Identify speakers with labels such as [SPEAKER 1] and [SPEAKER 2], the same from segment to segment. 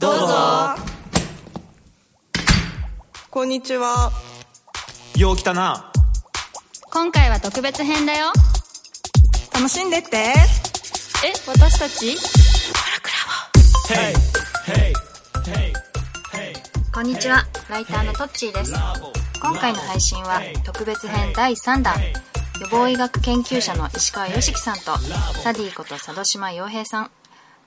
[SPEAKER 1] どうぞ。
[SPEAKER 2] こんにちは。
[SPEAKER 1] よう来たな。
[SPEAKER 3] 今回は特別編だよ。
[SPEAKER 2] 楽しんでって。
[SPEAKER 3] え私たち？こんにちは。ライターのトッチーです。今回の配信は特別編第3弾。予防医学研究者の石川良樹さんとサディこと佐渡島洋平さん。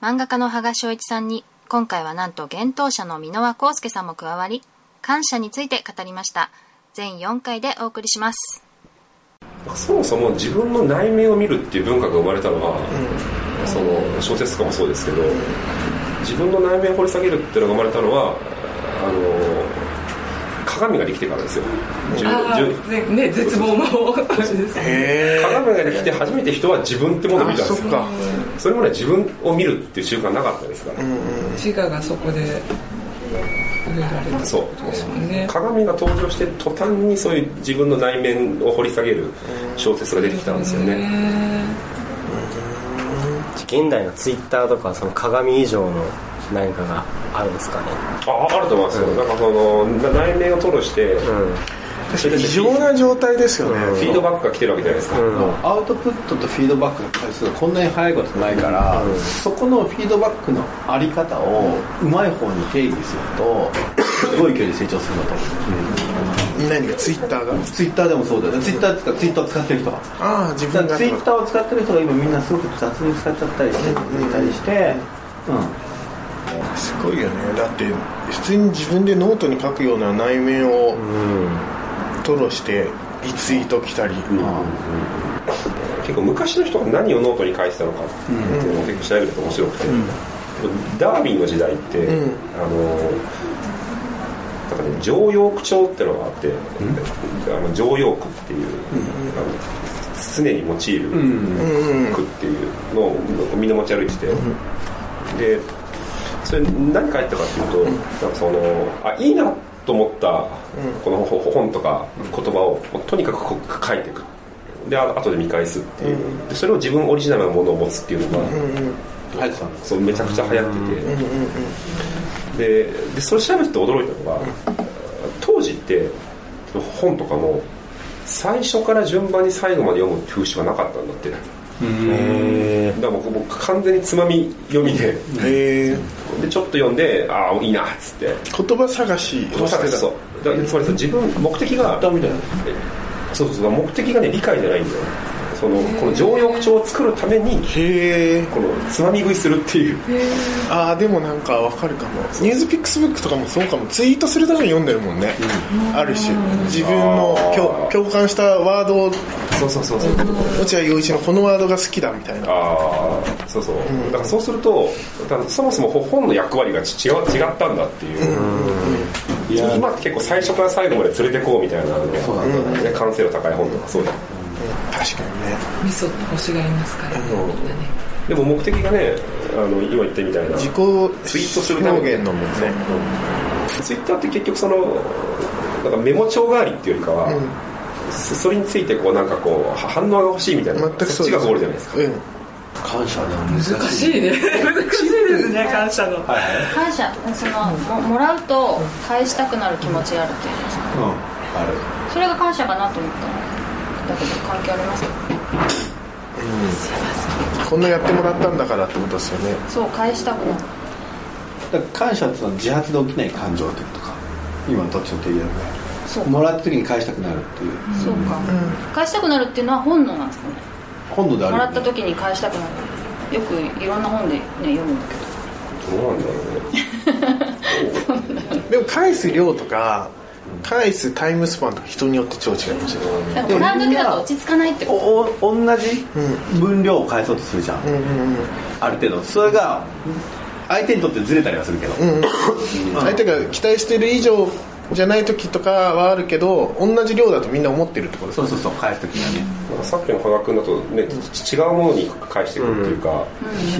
[SPEAKER 3] 漫画家の羽賀翔一さんに今回はなんと幻冬者の箕輪康介さんも加わり感謝について語りました。全4回でお送りします。
[SPEAKER 4] そもそも自分の内面を見るっていう文化が生まれたのは、その小説とかもそうですけど自分の内面を掘り下げるっていうのが生まれたのは鏡ができてからですよ。じゅ
[SPEAKER 2] あ
[SPEAKER 4] じゅ
[SPEAKER 2] ーねね、絶望の
[SPEAKER 4] 鏡ができて初めて人は自分ってものを見たんですよ。
[SPEAKER 5] そっか。
[SPEAKER 4] それまで自分を見るっていう習慣なかったですから、
[SPEAKER 2] 自我がそこで植えられた
[SPEAKER 4] そう
[SPEAKER 2] ですもんね。
[SPEAKER 4] 鏡が登場して途端にそういう自分の内面を掘り下げる小説が出てきたんですよね、
[SPEAKER 2] ね
[SPEAKER 6] 現代のツイッターとかその鏡以上の何かがあるんですかね
[SPEAKER 4] ああると思いますよ、なんかそのな内面を吐露して、
[SPEAKER 6] うん。
[SPEAKER 5] 異常な状態ですよね、
[SPEAKER 4] フィードバックが来てるわけじゃないですか、
[SPEAKER 7] アウトプットとフィードバックの回数がこんなに早いことないから、そこのフィードバックのあり方をうまい方に定義するとすごい勢いで成長するんだと思
[SPEAKER 5] 何が？ツイッターが？
[SPEAKER 7] うツイッターでもそうだよね。ツイッターっていうかツイッターを使ってる人は
[SPEAKER 5] ああ自分が。
[SPEAKER 7] ツイッターを使ってる人が今みんなすごく雑に使っちゃったりしてたりして、うん、
[SPEAKER 5] すごいよね。だって普通に自分でノートに書くような内面を吐露してリツイート来たり、
[SPEAKER 4] 結構昔の人が何をノートに書いてたのかっていうのを結構調べると面白くて、ダーウィンの時代って、
[SPEAKER 5] ん。
[SPEAKER 4] あのなんかね常用句帳ってのがあって、あの常用句っていう、あの常に用いる句っていうのをみんな持ち歩いてて、でそれ何書いてたかっていうと、なん。かそのあいいなと思ったこの本とか言葉をとにかくこう書いていく。であ後で見返すっていう、でそれを自分オリジナルなものを持つっていうのが、
[SPEAKER 7] 入ってたん
[SPEAKER 4] そうめちゃくちゃ流行ってて、ででそれ調べてて驚いたのが、当時って本とかも最初から順番に最後まで読む風習がなかったんだって。
[SPEAKER 6] へ
[SPEAKER 4] だから僕僕完全につまみ読みで
[SPEAKER 5] へえ
[SPEAKER 4] でちょっと読んでああいいなっつって。
[SPEAKER 5] 言葉探し。をしてた
[SPEAKER 4] そう。だつまりさ自分目的が
[SPEAKER 7] みたいな。
[SPEAKER 4] そうそうそう目的がね理解じゃないんだよそのこの常用口調を作るためにこのつまみ食いするっていう。
[SPEAKER 5] ああでもなんかわかるかも。ニュースピックスブックとかもそうかもツイートするために読んでるもんね、ある種。自分の共共感したワードを
[SPEAKER 4] そうそうそうそう。
[SPEAKER 5] 落合陽一のこのワードが好きだみたいな。
[SPEAKER 4] ああそうそう、だからそうするとそもそも本の役割がち違う違ったんだっていう、今って結構最初から最後まで連れてこうみたいなの
[SPEAKER 7] そうなんだね
[SPEAKER 4] ね。完成度高い本とかそうだ
[SPEAKER 5] 確かにね
[SPEAKER 2] 味噌って欲しがりますから。ね、みんなね。
[SPEAKER 4] でも目的がねあの今言ったみたいな。
[SPEAKER 5] 自己
[SPEAKER 4] ツイートするために。
[SPEAKER 5] 表現のもんね。
[SPEAKER 4] ツイッターって結局そのなんかメモ帳代わりっていうよりかは、そそれについてこうなんかこう反応が欲しいみたいな。
[SPEAKER 5] 全くそう
[SPEAKER 4] っちがゴールじゃないですか。
[SPEAKER 5] うん。
[SPEAKER 7] 感謝ね難しい
[SPEAKER 2] 難しいね。難しいですね、感謝の。
[SPEAKER 3] 感謝。そのももらうと返したくなる気持ちがあるっていうんですか？
[SPEAKER 7] うん。ある。
[SPEAKER 3] それが感謝かなと思った。だけど関係ありますか？
[SPEAKER 5] こんなやってもらったんだからってことですよね。
[SPEAKER 3] そう返したくなる
[SPEAKER 7] だから感謝っていうのは自発で起きない感情ってことか。今のどっちの定義だね
[SPEAKER 3] そう。
[SPEAKER 7] もらった時に返したくなるっていう。
[SPEAKER 3] そうか、返したくなるっていうのは本能なんですかね。
[SPEAKER 7] 本能である。よね
[SPEAKER 3] もらった時に返したくなる。よくいろんな本で、ね、読むんだけど。
[SPEAKER 4] どうなんだろうね。
[SPEAKER 5] でも返す量とか返すタイムスパンとか人によって超違いますよ。ね
[SPEAKER 3] だからもらう時だと落ち着かないってこと。
[SPEAKER 7] おお同じ分量を返そうとするじゃん、ある程度。それが相手にとってずれたりはするけど、
[SPEAKER 5] 相手が期待してる以上じゃない時とかはあるけど同じ量だとみんな思ってるってことです
[SPEAKER 7] そうそうそう返す時にはね。
[SPEAKER 4] さっきの羽賀君だとね、ち違うものに返してくるっていうか、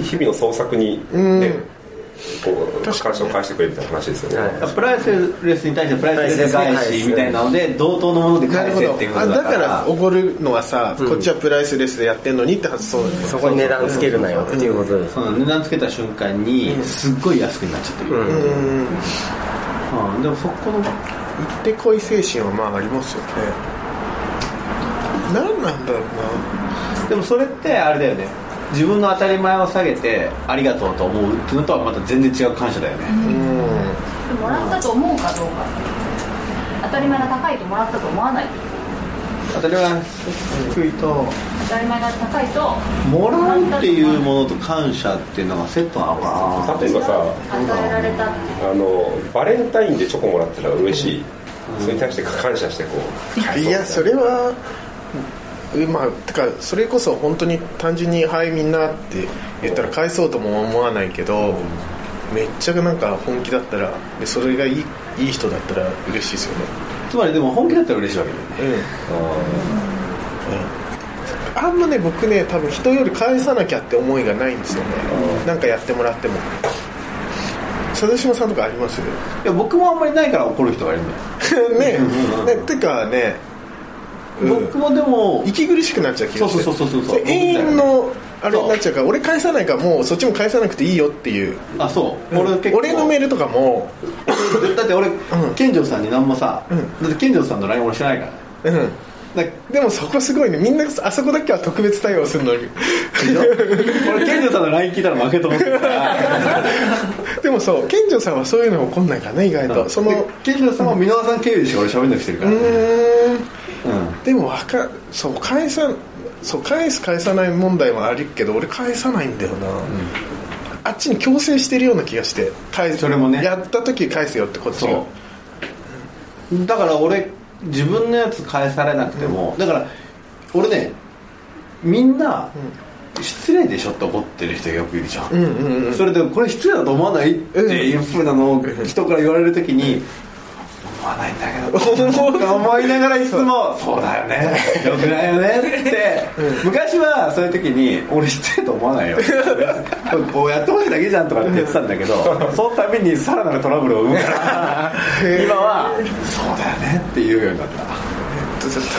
[SPEAKER 4] 日々の創作にね、こう感謝を返してくれみたいな話ですよね、
[SPEAKER 6] はい。
[SPEAKER 7] プライスレスに対してプライスレス返しみたいなので同等のもので返せっていうこ
[SPEAKER 5] あだか
[SPEAKER 7] とだから
[SPEAKER 5] らおごるのはさ、こっちはプライスレスでやってんのにって発想
[SPEAKER 6] そこに値段つけるなよっていうことです。
[SPEAKER 7] その値段つけた瞬間にすっごい安くなっちゃってる、うん。でもそこの
[SPEAKER 5] 行ってこい精神はまあありますよね。何なんだろう
[SPEAKER 7] でもそれってあれだよね自分の当たり前を下げてありがとうと思うっていうのとはまた全然違う感謝だよね、
[SPEAKER 5] なうん。
[SPEAKER 3] もらったと思うかどうか当たり前が高いともらったと思わない。
[SPEAKER 7] 当たり前低いと。
[SPEAKER 3] 当たり前が高いと
[SPEAKER 7] もらうっていうものと感謝っていうのがセットなのかな
[SPEAKER 4] 例えばさ
[SPEAKER 3] 与えられた
[SPEAKER 4] あのバレンタインでチョコもらったら嬉しい、それに対して感謝してこう。
[SPEAKER 5] いやそれはうまあてかそれこそ本当に単純に「はいみんな」って言ったら返そうとも思わないけどめっちゃなんか本気だったらでそれがいいいい人だったら嬉しいですよね。
[SPEAKER 7] つまりでも本気だったら嬉しいわけだよね。
[SPEAKER 5] うん。あんまね僕ね多分人より返さなきゃって思いがないんですよね。なんかやってもらっても。佐渡島さんとかあります？
[SPEAKER 7] いや僕もあんまりないから怒る人がいるんだよ、
[SPEAKER 5] ね。ねてかねうん
[SPEAKER 7] 僕もでも
[SPEAKER 5] 息苦しくなっちゃう気がして。
[SPEAKER 7] そうそうそうそうそう
[SPEAKER 5] れ永遠のあれになっちゃうから俺返さないからもうそっちも返さなくていいよっていう。
[SPEAKER 7] あそう。俺結構。
[SPEAKER 5] 俺のメールとかも。
[SPEAKER 7] だって俺、
[SPEAKER 5] ん。
[SPEAKER 7] 健丈さんに何もさ、
[SPEAKER 5] ん。
[SPEAKER 7] だって健丈さんの LINE 俺知らないから。
[SPEAKER 5] うん。
[SPEAKER 7] だ
[SPEAKER 5] でもそこすごいね。みんなあそこだけは特別対応するのに。
[SPEAKER 7] 俺健丈さんの LINE 聞いたら負けと思ってるから。
[SPEAKER 5] でもそう健丈さんはそういうの起こんないからね意外と。そのう
[SPEAKER 7] で健丈さんは箕輪さん経由でしか俺喋んなくしてるから、
[SPEAKER 5] ーん
[SPEAKER 7] うん
[SPEAKER 5] でもわかそう返さそう返す返さない問題はあるけど俺返さないんだよな、あっちに強制してるような気がして返す
[SPEAKER 7] それもね。
[SPEAKER 5] やった時返せよってこっちが。
[SPEAKER 7] だから俺自分のやつ返されなくても、だから俺ねみんな、失礼でしょって怒ってる人がよくいるじゃん,、
[SPEAKER 5] うんうんうん
[SPEAKER 7] それでこれ失礼だと思わないっていうふうなのを人から言われるときに思わないんだけど。思いながらいつも。そうだよね。よくないよねって。昔はそういう時に俺失礼と思わないよ。こうやってほしいだけじゃんとかって言ってたんだけどそのためにさらなるトラブルを生むから。今はそうだよねって言うようになった。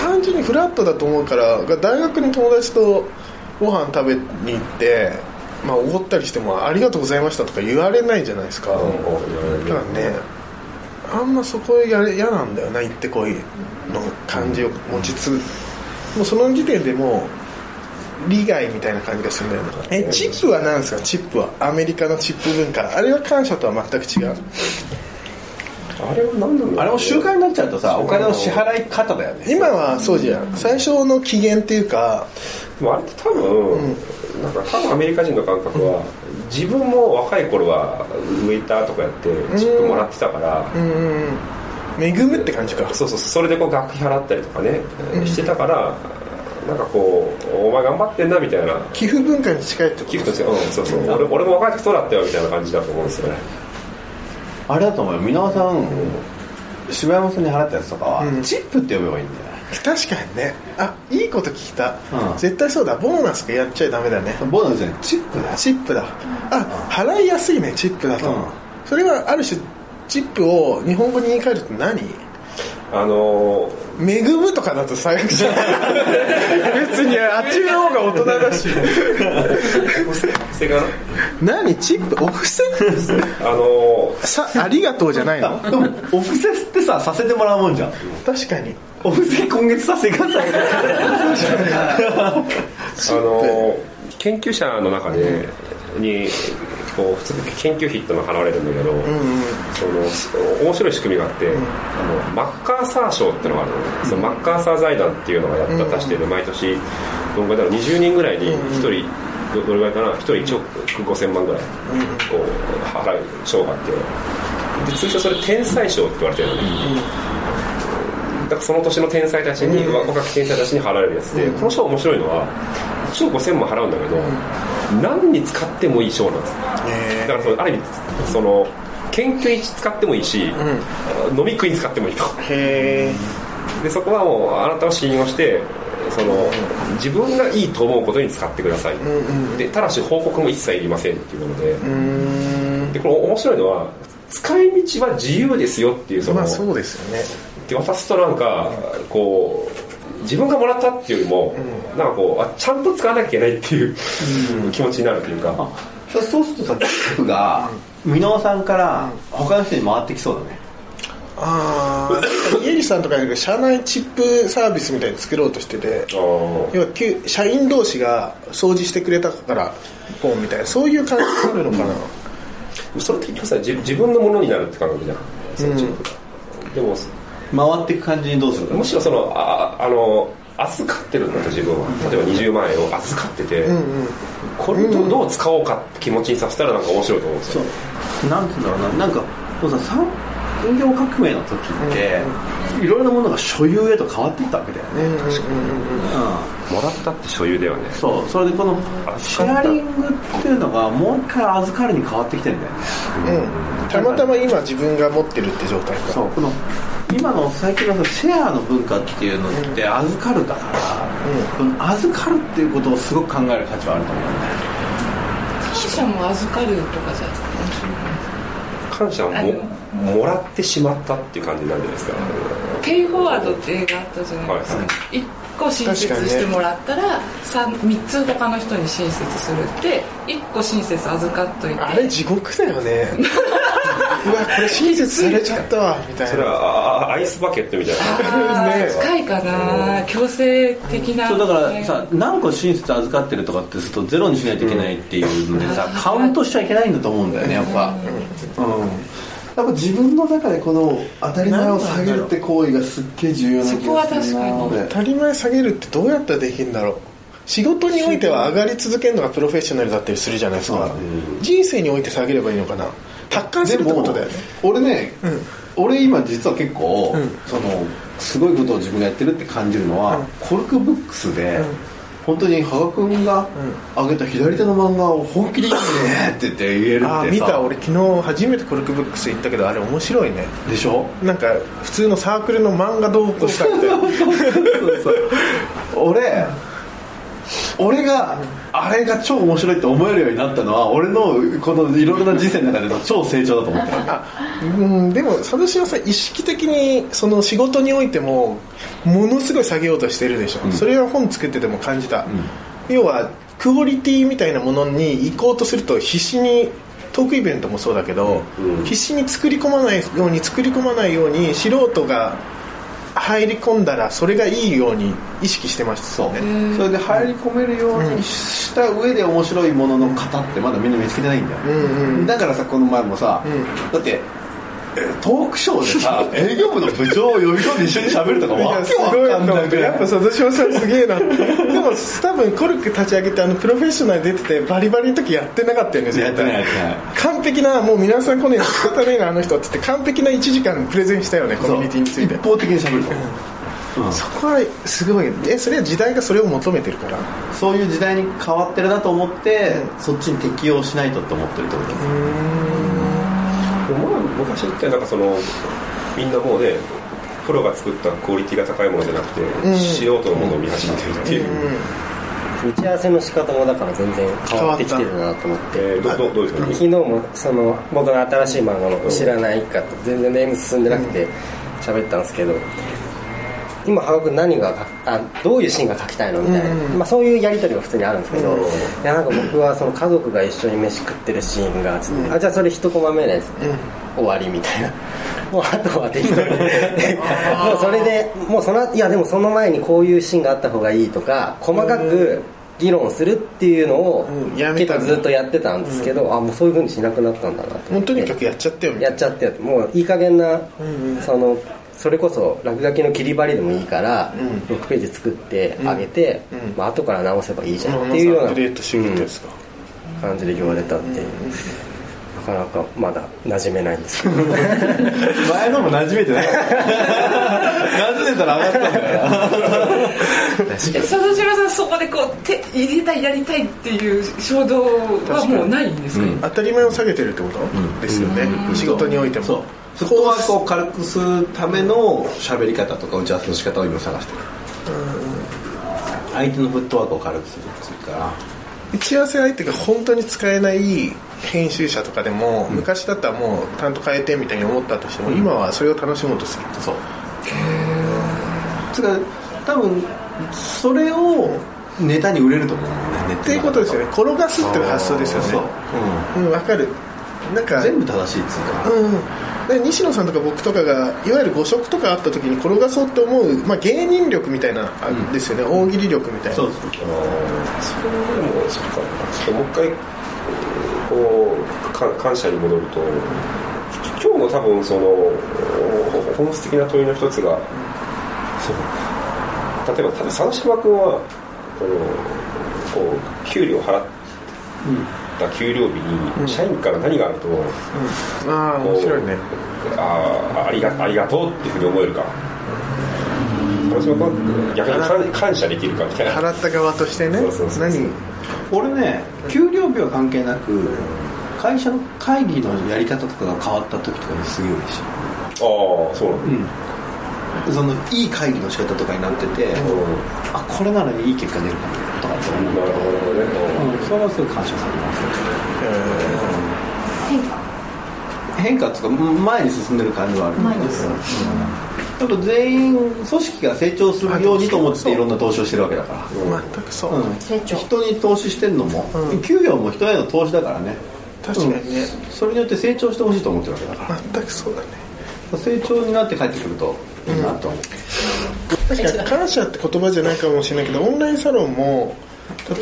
[SPEAKER 5] 単純にフラットだと思うから大学に友達とご飯食べに行ってまあおごったりしても「ありがとうございました」とか言われないじゃないですか、だからねあんまそこやれ嫌なんだよな行ってこいの感じを持ちつもうその時点でもう利害みたいな感じがするんだよな。えチップは何ですかチップは？アメリカのチップ文化あれは感謝とは全く違う。
[SPEAKER 4] あれは何なんだろう。ね
[SPEAKER 7] あれも習慣になっちゃうとさお金の支払い方だよね。
[SPEAKER 5] 今はそうじゃん。最初の起源っていうか。
[SPEAKER 4] でもあれって多分、なんか多分アメリカ人の感覚は、自分も若い頃はウェイターとかやってチップもらってたから、
[SPEAKER 5] うん恵むって感じか。
[SPEAKER 4] そうそうそれでこう学費払ったりとかね、してたからなんかこうお前頑張ってんなみたいな。
[SPEAKER 5] 寄付文化に近いってこと
[SPEAKER 4] 寄付としてうんそうそう。俺俺も若い時そうだったよみたいな感じだと思うんですよね。
[SPEAKER 7] あれだと思うよ。箕輪さん柴山さんに払ったやつとかは、
[SPEAKER 5] うん。
[SPEAKER 7] チップって呼べばいいんだよ
[SPEAKER 5] 確かにね。あいいこと聞いた、
[SPEAKER 7] うん。
[SPEAKER 5] 絶対そうだ。ボーナスがやっちゃダメだね。
[SPEAKER 7] ボーナスじゃない。チップだ。よ
[SPEAKER 5] チップだ。あ払いやすいねチップだと、
[SPEAKER 7] うん。
[SPEAKER 5] それはある種チップを日本語に言い換えると何？
[SPEAKER 4] あの
[SPEAKER 5] 恵むとかだと最悪じゃない？別にあっちの方が大人だし。
[SPEAKER 4] ーせが
[SPEAKER 5] 何？チップ？お布施
[SPEAKER 4] あの
[SPEAKER 5] さありがとうじゃないの？
[SPEAKER 7] でもお布施ってささせてもらうもんじゃん。
[SPEAKER 5] 確かに。
[SPEAKER 7] お布施今月させてください。
[SPEAKER 4] あの研究者の中でにこう普通に研究費ってのが払われるんだけど、その面白い仕組みがあって、あのマッカーサー賞ってのがあるのね、そのマッカーサー財団っていうのがやった出してる毎年どのぐらいだろう20人ぐらいに1人、どどれぐらいかな1人1億5000万ぐらいこう払う賞があって。で通称それ天才賞って言われてるのね、だからその年の天才たちに、若き天才たちに払われるやつで、この賞面白いのは1億5000万払うんだけど、何に使ってもいい賞なんです。
[SPEAKER 5] え
[SPEAKER 4] だからそのある意味その研究に使ってもいいし、飲み食いに使ってもいいと。
[SPEAKER 5] ー、へえ
[SPEAKER 4] でそこはもうあなたを信用してその自分がいいと思うことに使ってください、でただし報告も一切いりませんっていうもので、
[SPEAKER 5] うーん。
[SPEAKER 4] でこれ面白いのは使い道は自由ですよっていうその、
[SPEAKER 5] まあそうですよね。
[SPEAKER 4] で渡すとなんかこう自分がもらったっていうよりも、なんかこうあちゃんと使わなきゃいけないっていう、気持ちになるというか。
[SPEAKER 7] そうそうするとさキップが箕輪さんから他の人に回ってきそうだね。
[SPEAKER 5] ああ家入さんとかが社内チップサービスみたいに作ろうとしてて要は旧社員同士が掃除してくれたからポンみたいな。そういう感じになるのかな。
[SPEAKER 4] それって結局さ自自分のものになるって感覚じゃん、そのチップが。でも
[SPEAKER 7] 回っていく感じにどうするか
[SPEAKER 4] むしろそのああの預かってるんだと自分は。例えば20万円を預かってて、これをどう使おうかって気持ちにさせたらなんか面白いと思うんですよ。
[SPEAKER 7] なんて言うんだろうな。なんかこうさ産業革命の時って、いろいろなものが所有へと変わっていったわけだよね、確かに、うん
[SPEAKER 4] もらったって所有だよね。
[SPEAKER 7] そう。それでこのシェアリングっていうのがもう一回預かるに変わってきてんだよね。
[SPEAKER 5] うん。たまたま今自分が持ってるって状態か。
[SPEAKER 7] そう。この今の最近のシェアの文化っていうのって預かるだから、この預かるっていうことをすごく考える価値はあると思うんだよね。
[SPEAKER 8] 感謝も預かるとかじゃ
[SPEAKER 4] 感謝ももらってしまったっていう感じなんじゃないですか。
[SPEAKER 8] ペイフォワードって映画あったじゃないですか、
[SPEAKER 4] はい
[SPEAKER 8] 1個親切してもらったら 3, 3つ他の人に親切するって1個親切預かっといて。
[SPEAKER 5] あれ地獄だよね。う わこれ親切されちゃったわみたい
[SPEAKER 4] それ
[SPEAKER 5] な
[SPEAKER 4] はあアイスバケットみたいな。
[SPEAKER 8] 近いかな。強制的な。
[SPEAKER 7] そうだからさ何個親切預かってるとかってするとゼロにしないといけないっていうのでさ、カウントしちゃいけないんだと思うんだよねやっぱ。うん、やっぱ自分の中でこの当たり前を下げるって行為がすっげえ重要な気がするな。
[SPEAKER 8] そこは確かに。
[SPEAKER 7] 俺
[SPEAKER 5] 当たり前下げるってどうやったらできるんだろう。仕事においては上がり続けるのがプロフェッショナルだったりするじゃないですか。人生において下げればいいのかな達観するってことだよね。
[SPEAKER 7] 俺ね、俺今実は結構、
[SPEAKER 5] うん。
[SPEAKER 7] そのすごいことを自分がやってるって感じるのは、コルクブックスで、本当に羽賀君が上げた左手の漫画を本気でいいねって言って言えるってさ。
[SPEAKER 5] あー見た。俺昨日初めてコルクブックス行ったけどあれ面白いね。
[SPEAKER 7] でしょ？
[SPEAKER 5] なんか普通のサークルの漫画同好会みたいな
[SPEAKER 7] そうそう。俺俺があれが超面白いって思えるようになったのは俺のこのいろいろな人生の中での超成長だと思ってる。
[SPEAKER 5] あうんでも佐渡島さん意識的にその仕事においてもものすごい下げようとしてるでしょ、それは本作ってても感じた、要はクオリティみたいなものに行こうとすると必死にトークイベントもそうだけど、必死に作り込まないように作り込まないように素人が入り込んだらそれがいいように意識してましたよね。
[SPEAKER 7] それで入り込めるようにした上で面白いものの型ってまだみんな見つけてないんだよ、だからさこの前もさ、だってえトークショーでさ 営業部の部長を呼び込んで一緒に喋るとか
[SPEAKER 5] い
[SPEAKER 7] わけ
[SPEAKER 5] やすごい
[SPEAKER 7] わかん
[SPEAKER 5] な
[SPEAKER 7] い
[SPEAKER 5] やっぱ佐渡島さんすげえな。ってでも多分コルク立ち上げてあのプロフェッショナル出ててバリバリの時やってなかったよね
[SPEAKER 7] やってないやってない。
[SPEAKER 5] 完璧なもう皆さんこの仕方ねえなあの人って言って完璧な1時間プレゼンしたよねコミュニティについて。
[SPEAKER 7] 一方的に喋ると、
[SPEAKER 5] そこはすごいえそれは時代がそれを求めてるから。
[SPEAKER 7] そういう時代に変わってるなと思って、そっちに適応しないとって思ってるってこと。です
[SPEAKER 4] 昔ってなんかそのみんなもうねプロが作ったクオリティが高いものじゃなくて、素人のものを見始めてるっていう、
[SPEAKER 6] 打ち合わせの仕方もだから全然変わってきてるなと思って。
[SPEAKER 4] えーどどどうですか？
[SPEAKER 6] 昨日もその僕の新しい漫画の「知らないか」と全然ネーム進んでなくて喋ったんですけど今羽賀君何が書あどういうシーンが描きたいのみたいな、まあ、そういうやり取りが普通にあるんですけど、いやなんか僕はその家族が一緒に飯食ってるシーンが、あじゃあそれ一コマ目です、終わりみたいな。もうあとは適当に。もうそれでもうそのいやでもその前にこういうシーンがあった方がいいとか細かく議論するっていうのを結構ずっとやってたんですけど、あもうそういうふうにしなくなったんだなと思って。
[SPEAKER 5] もうとにかくやっちゃってよ
[SPEAKER 6] やっちゃってもういい加減な、そのそれこそ落書きの切り張りでもいいから、6ページ作ってあげて、まあ後から直せばいいじゃんっていうような感じで言われたん。で、なかなかまだ馴染めないんですけど。
[SPEAKER 7] 前のも馴染めてない。馴染めたら上がったんだよ
[SPEAKER 8] 佐渡島さんそこでこう手入れたいやりたいっていう衝動はもうないんですか、
[SPEAKER 5] 当たり前を下げてるってこと、ですよね、仕事においても。
[SPEAKER 7] そうフットワークを軽くするための喋り方とか打ち合わせの仕方を今探してる。相手のフットワークを軽くするっていうか。
[SPEAKER 5] 打ち合わせ相手が本当に使えない編集者とかでも、昔だったらもう担当変えてみたいに思ったとしても、今はそれを楽しもうとする。
[SPEAKER 7] そう。つうか多分それをネタに売れると思うもんね
[SPEAKER 5] っていうことですよね。転がすっていう発想ですよね。
[SPEAKER 7] そう、
[SPEAKER 5] う。ん分かる。なんか
[SPEAKER 7] 全部正しいっつうか。
[SPEAKER 5] うんで西野さんとか僕とかがいわゆる誤植とかあった時に転がそうって思う、まあ、芸人力みたいな、あ
[SPEAKER 7] ん。
[SPEAKER 5] ですよね。大喜利力みたいな。
[SPEAKER 7] そうそう
[SPEAKER 4] それはでもそっか。ちょっともう一回こうか感謝に戻ると今日の多分その本質的な問いの一つがそう。例えば多分佐島君はこのこう給料払った給料日に社員から何があると、
[SPEAKER 5] ああ
[SPEAKER 4] こう
[SPEAKER 5] 面白いね。
[SPEAKER 4] ああありがありがとうっていうふうに思えるか。佐島君は逆に感感謝できるかみたいな。
[SPEAKER 5] 払った側としてね。
[SPEAKER 4] そうそうそう
[SPEAKER 5] 何？
[SPEAKER 7] 俺ね給料日は関係なく会社の会議のやり方とかが変わった時とかにすげえ嬉しい。
[SPEAKER 4] ああそうなん。だ、
[SPEAKER 7] そのいい会議の仕方とかになってて、あこれならいい結果出るかもとかって思う。
[SPEAKER 4] なるほどね、
[SPEAKER 7] うん、それはすごい感謝されます
[SPEAKER 3] 変化。
[SPEAKER 7] 変化っていうか前に進んでる感じはある
[SPEAKER 3] 前に進む
[SPEAKER 7] やっぱ全員組織が成長するようにと思っていろんな投資をしてるわけだから。
[SPEAKER 5] 全くそう、
[SPEAKER 7] うん。
[SPEAKER 3] 成長
[SPEAKER 7] 人に投資してるのも、
[SPEAKER 5] うん。
[SPEAKER 7] 給与も人への投資だからね。
[SPEAKER 5] 確かにね、
[SPEAKER 7] それによって成長してほしいと思ってるわけだか
[SPEAKER 5] 全くそうだね。
[SPEAKER 7] ら成長になって帰ってくるといいなと思う、
[SPEAKER 5] 確かに感謝って言葉じゃないかもしれないけどオンラインサロンも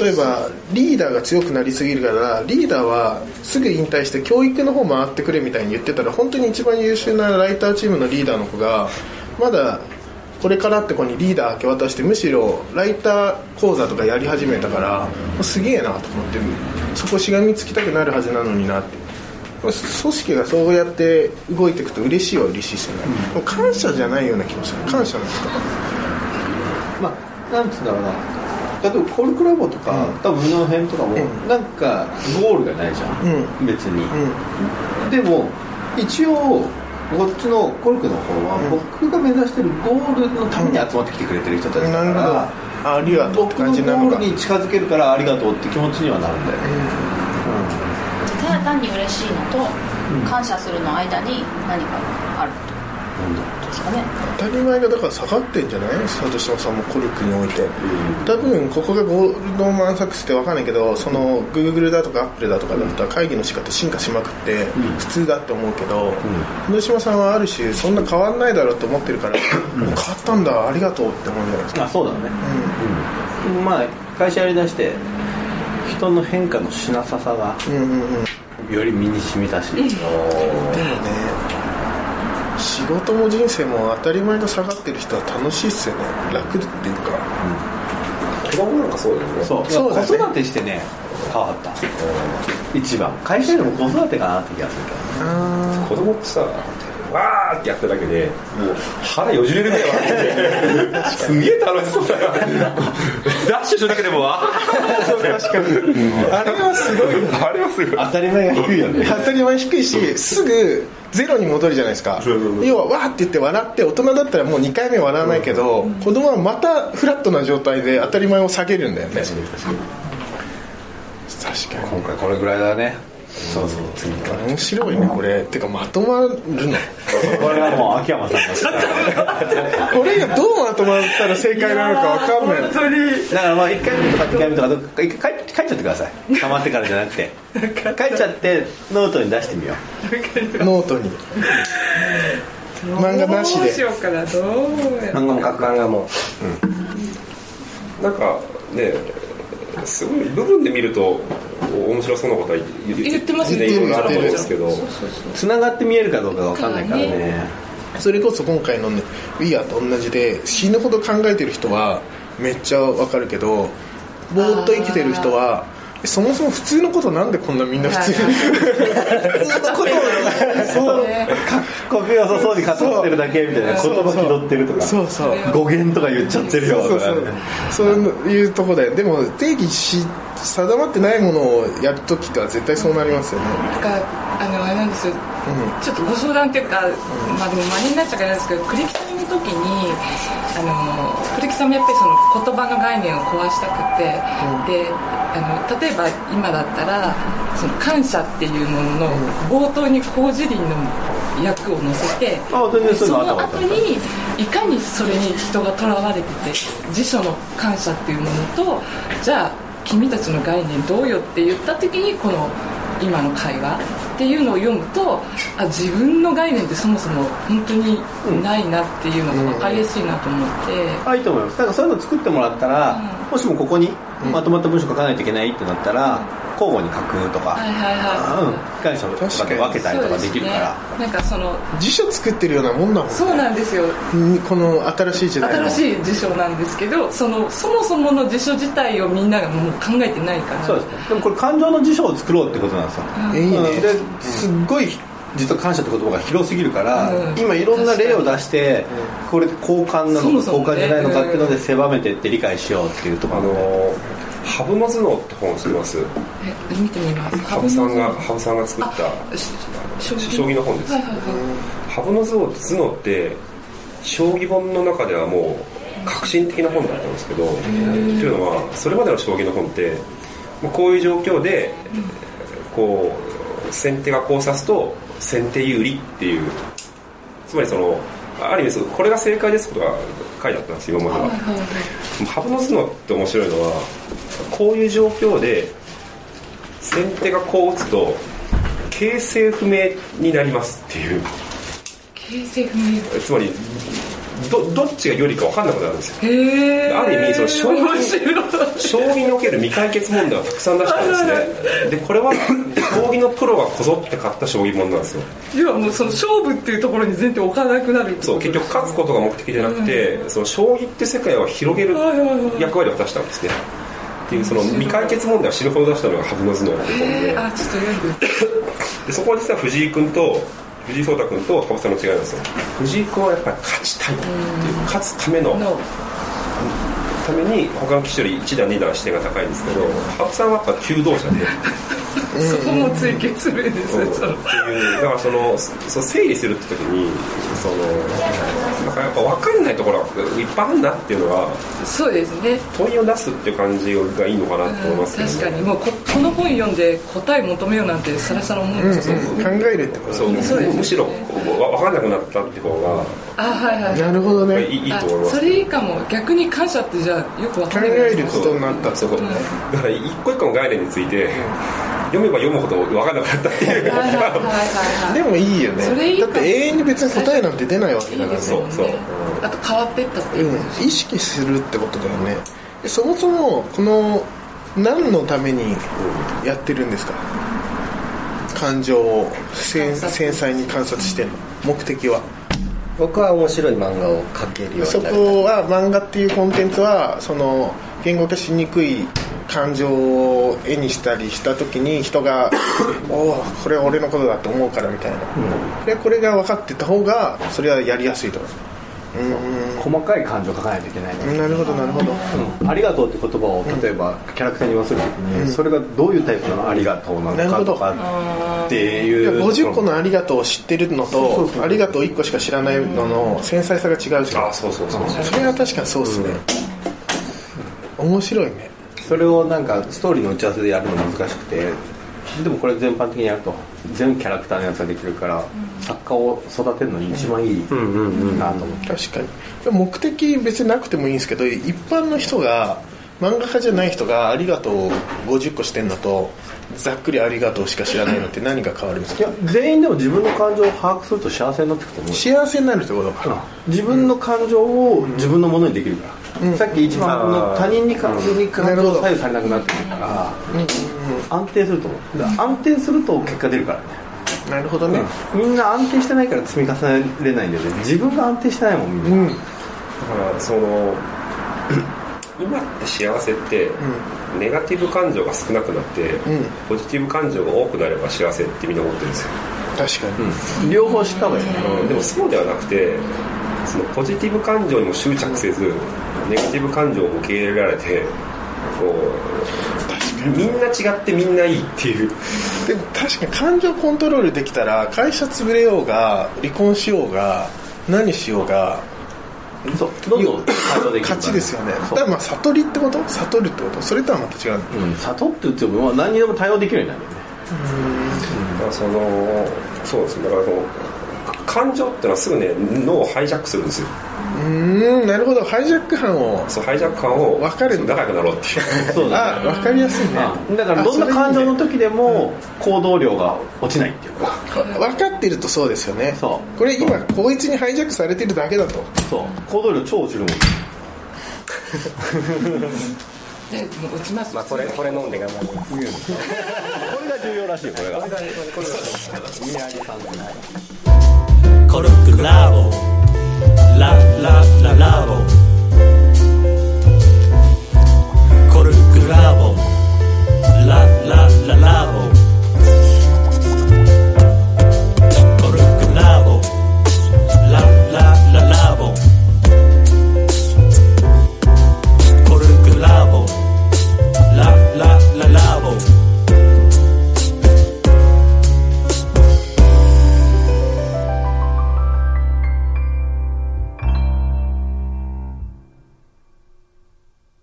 [SPEAKER 5] 例えばリーダーが強くなりすぎるからリーダーはすぐ引退して教育の方回ってくれみたいに言ってたら本当に一番優秀なライターチームのリーダーの子がまだこれからって子にリーダー明け渡してむしろライター講座とかやり始めたからすげえなと思ってそこしがみつきたくなるはずなのになって。組織がそうやって動いていくと嬉しいは嬉しいですよね、でも感謝じゃないような気もする。感謝なんですか
[SPEAKER 7] まあなんつうんだろうな例えばコルクラボとか、多分無能編とかも、
[SPEAKER 5] うん
[SPEAKER 7] なんかゴールがないじゃん、
[SPEAKER 5] うん。
[SPEAKER 7] 別に、
[SPEAKER 5] うん。
[SPEAKER 7] でも一応こっちのコルクの方は、僕が目指してるゴールのために集まってきてくれてる人たちだから、
[SPEAKER 5] あありがとうって
[SPEAKER 7] 僕のゴ
[SPEAKER 5] 感じなのか
[SPEAKER 7] ールに近づけるからありがとうって気持ちにはなるんだよね、
[SPEAKER 3] ただ単に嬉しいのと感謝するの間に何かがあるとですかね。
[SPEAKER 5] 当たり前がだから下がってんじゃない？佐渡島さんもコルクにおいて。多分ここがゴールドマンサックスって分かんないけどそのグーグルだとかアップルだとかだったら会議の仕方進化しまくって普通だって思うけど佐渡島さんはある種そんな変わんないだろうと思ってるからもう変わったんだありがとうって思うんじゃないですか。
[SPEAKER 7] あそうだね、うん。まあ会社やりだして人の変化のしなささが
[SPEAKER 5] うんうんうん。
[SPEAKER 7] より身に染みたし、
[SPEAKER 5] でもね仕事も人生も当たり前が下がってる人は楽しいっすよね。楽っていうか。
[SPEAKER 4] 子供なんかそうだよね。
[SPEAKER 7] そう。
[SPEAKER 5] そうだね。
[SPEAKER 7] 子育てしてね変わった。一番。会社よりも子育てかなって気がするけど
[SPEAKER 5] あ
[SPEAKER 4] 子供ってさわーってやっただけでもう腹よじれるぐらい笑っててすげえ楽しそうだよダッシュするだけでもわー
[SPEAKER 5] 確かに。あれはすごい。
[SPEAKER 4] あれはすごい。
[SPEAKER 7] 当たり前が低いよね。
[SPEAKER 5] 当たり前低いしすぐゼロに戻るじゃないですか。要はわーって言って笑って大人だったらもう2回目笑わないけど子供はまたフラットな状態で当たり前を下げるん。だよね確かに
[SPEAKER 7] 今回これぐらいだねそうそう次か
[SPEAKER 5] 面白いねこれ。てかまとまるの。
[SPEAKER 7] これはもう秋山さんが
[SPEAKER 5] これがどうまとまったら正解なのか分かんない。
[SPEAKER 7] だからまあ1回目とか2回目とかどっか一回帰帰っちゃってください。溜まってからじゃなくて。帰っちゃってノートに出してみよ
[SPEAKER 5] ノートに。漫画なし
[SPEAKER 8] どうし
[SPEAKER 5] で
[SPEAKER 8] ようかなどうや
[SPEAKER 7] う漫画も書く
[SPEAKER 6] 漫画も。
[SPEAKER 4] なんかねすごい部分で見ると面白そうなことは言
[SPEAKER 8] 言ってます
[SPEAKER 4] ね。いろいろあると思うんですけど。
[SPEAKER 7] つながって見えるかどうかが分かんないからね。
[SPEAKER 5] それこそ今回のね「We Are」と同じで死ぬほど考えてる人はめっちゃわかるけどぼーっと生きてる人はそもそも普通のことなんでこんなみんな普通に？普通のことをそう
[SPEAKER 7] 呼吸がそうに語ってるだけみたいな言葉気取ってるとか
[SPEAKER 5] そうそう。
[SPEAKER 7] 語源とか言っちゃってるよ
[SPEAKER 5] そうそうそう。そういうとこで。でも定義し定まってないものをやるときっては絶対そうなりますよね。
[SPEAKER 8] なんかあのあれなんですよ、ちょっとご相談っていうか、まあでも真似になっちゃうからですけど栗木さんの時にあの栗木さんもやっぱりその言葉の概念を壊したくて、であの例えば今だったらその感謝っていうものの冒頭に工事林の役を載せて
[SPEAKER 7] ういうのあった
[SPEAKER 8] の後にいかにそれに人がとらわれてて辞書の感謝っていうものとじゃあ君たちの概念どうよって言った時にこの今の会話っていうのを読むとあ自分の概念ってそもそも本当にないなっていうのが分かりやすいなと思って、
[SPEAKER 7] あいいと思います。だからそういうの作ってもらったら、
[SPEAKER 8] うん。
[SPEAKER 7] もしもここにまとまった文章書かないといけないってなったら、交互に書くとか、
[SPEAKER 8] はいはいはい。
[SPEAKER 7] うん、概念書とかで分けたりとかできるから、
[SPEAKER 8] ね、なんかその
[SPEAKER 5] 辞書作ってるようなもんだもんね。
[SPEAKER 8] そうなんですよ。
[SPEAKER 5] うんこの新しい時代。の
[SPEAKER 8] 新しい辞書なんですけどそのそもそもの辞書自体をみんながもう考えてないから。
[SPEAKER 7] そうですね。でもこれ感情の辞書を作ろうってことなんですよ、
[SPEAKER 5] いいね。
[SPEAKER 7] うん。ですっごい実は感謝って言葉が広すぎるから、
[SPEAKER 8] うん。
[SPEAKER 7] 今いろんな例を出して、これ交換なのか交換じゃないのかっていうので狭めてって理解しようっていうとこ
[SPEAKER 4] あ
[SPEAKER 7] ろで、
[SPEAKER 4] のハブの頭脳って本知ってます？
[SPEAKER 8] え見てみます。
[SPEAKER 4] ハブさんがハブさんが作った
[SPEAKER 8] し将
[SPEAKER 4] 将棋の本です。
[SPEAKER 8] はいはいはい。
[SPEAKER 4] ハブの頭脳頭脳って将棋本の中ではもう革新的な本だったんですけどというのはそれまでの将棋の本ってまあこういう状況でこう先手がこう指すと先手有利っていう。つまりそのある意味そうこれが正解ですことが書いてあったんです今までは。
[SPEAKER 8] はいはいはい。
[SPEAKER 4] ハブの頭脳って面白いのはこういう状況で先手がこう打つと形勢不明になりますっていう。
[SPEAKER 8] 形勢不明。
[SPEAKER 4] つまりどどっちが有利か分かんなくなるんですよ。ある意味その将棋における未解決問題をたくさん出したんですね。でこれは将棋のプロがこぞって買った将棋本なんですよ。
[SPEAKER 8] 要はもうその勝負っていうところに全然置かなくなる。
[SPEAKER 4] そう結局勝つことが目的じゃなくて、その将棋って世界を広げる役割を果たしたんですね。っていうその未解決問題を知るほど出したのが羽生の頭脳っていう本で
[SPEAKER 8] あちょっと読んで。
[SPEAKER 4] でそこは実は藤井君と藤井聡太君と羽生さんの違いなんですよ。藤井君はやっぱり勝ちたいっていう勝つための
[SPEAKER 8] の。
[SPEAKER 4] ために他の棋士より1段2段視点が高いんですけど羽生さんはやっぱ求道者で。
[SPEAKER 8] そこも追求するんですねその。
[SPEAKER 4] っていうだからそのそう整理するって時にそのなんかやっぱ分かんないところがいっぱいあるなっていうのは
[SPEAKER 8] そうですね。
[SPEAKER 4] 問いを出すっていう感じがいいのかなと思いますけど、
[SPEAKER 8] 確かに。もうここの本読んで答え求めようなんてさらさら思うんですよ、
[SPEAKER 5] 考えるってこと
[SPEAKER 4] そう
[SPEAKER 8] そうですね。
[SPEAKER 4] むしろわ分かんなくなったって方が
[SPEAKER 8] あはいはい。
[SPEAKER 5] なるほどね。
[SPEAKER 4] いいいいと思います
[SPEAKER 8] あそれいいかも。逆に感謝ってじゃあよくわ
[SPEAKER 5] 考
[SPEAKER 8] かんない。
[SPEAKER 5] えることになったって
[SPEAKER 4] そう
[SPEAKER 5] こ
[SPEAKER 4] だから一個一個の概念について読めば読むほど分かんなくなったっていう。
[SPEAKER 8] はいはいはいはい
[SPEAKER 5] でもいいよね。
[SPEAKER 8] それいいかも。
[SPEAKER 5] だって永遠に別に答えなんて出ないわけだからね。
[SPEAKER 4] そうそう。
[SPEAKER 8] あと変わってったっていう。う、
[SPEAKER 5] ん。意識するってことだよね。そもそもこの何のためにやってるんですか？感情を繊細に観察してんの。目的は。
[SPEAKER 6] 僕は面白い漫画を描けるよう
[SPEAKER 5] そ
[SPEAKER 6] になり
[SPEAKER 5] こは漫画っていうコンテンツはその言語化しにくい感情を絵にしたりした時に人が「おおこれは俺のことだ」と思うからみたいな、でこれが分かってた方がそれはやりやすいと思う。
[SPEAKER 7] 細かい感情を書かないといけないの
[SPEAKER 5] うんなるほどなるほど。
[SPEAKER 7] うん。ありがとうって言葉を例えばキャラクターに言わせるときに、それがどういうタイプのありがとうなのかとかって
[SPEAKER 5] い
[SPEAKER 7] う。
[SPEAKER 5] 50個の「ありがとう」を知ってるのと「ありがとう」1個しか知らないのの繊細さが違うじゃん。
[SPEAKER 4] あそうそうそうそう。
[SPEAKER 5] それは確かにそうっすね、面白いね
[SPEAKER 7] それをなんかストーリーの打ち合わせでやるの難しくて。でもこれ全般的にやると全キャラクターのやつができるから、作家を育てるのに一番いいなと思って、
[SPEAKER 5] 確かに。目的別になくてもいいんですけど一般の人が漫画家じゃない人が「ありがとう」50個してんのとざっくり「ありがとう」しか知らないのって何が変わるんですか？
[SPEAKER 7] いや全員でも自分の感情を把握すると幸せになってくると思う
[SPEAKER 5] 幸せになるってことか。
[SPEAKER 7] 自分の感情を自分のものにできるから、さっき一番あの他人に感情に感情を左右されなくなってくるから、安定すると思う。だから安定すると結果出るからね。
[SPEAKER 5] なるほどね。
[SPEAKER 7] みんな安定してないから積み重ねれないんだよね。自分が安定してないもんみんな、
[SPEAKER 4] だからその 今って幸せって、ネガティブ感情が少なくなって、
[SPEAKER 5] ん。
[SPEAKER 4] ポジティブ感情が多くなれば幸せってみんな思ってるんですよ、
[SPEAKER 5] 確かに、
[SPEAKER 7] 両方知った方がいいね、
[SPEAKER 4] うん。でもそうではなくてそのポジティブ感情にも執着せずネガティブ感情を受け入れられてこうみんな違ってみんないいっていう。
[SPEAKER 5] でも確かに感情コントロールできたら会社潰れようが離婚しようが何しようが
[SPEAKER 7] どんどん感情できる。
[SPEAKER 5] 勝ちですよね。だからまあ悟りってこと？悟るってこと？それとはまた違う、
[SPEAKER 7] うん、悟って言っても何にでも対応できるようになるよね。うん。
[SPEAKER 4] だからそのそうですね。だからその感情ってのはすぐね脳をハイジャックするんですよ。
[SPEAKER 5] うんなるほど。ハイジャック犯を。
[SPEAKER 4] そうハイジャック犯を
[SPEAKER 5] 分かる。んだ
[SPEAKER 4] からだろうっていう。
[SPEAKER 7] そうだ、ね、
[SPEAKER 5] あ分かりやすいね。
[SPEAKER 7] だからどんな感情の時でも行動量が落ちないっていうか、
[SPEAKER 5] 分かってるとそうですよね。
[SPEAKER 7] そう。
[SPEAKER 5] これ今こいつにハイジャックされてるだけだと。
[SPEAKER 7] そう。行動量超落ちるもん。
[SPEAKER 8] で落ちます、
[SPEAKER 6] まあ、これこれ飲んで。頑張ります
[SPEAKER 7] これが重要らしいこれが。これが
[SPEAKER 1] これが。これがこれが。これがこれが。la, la, la lavo.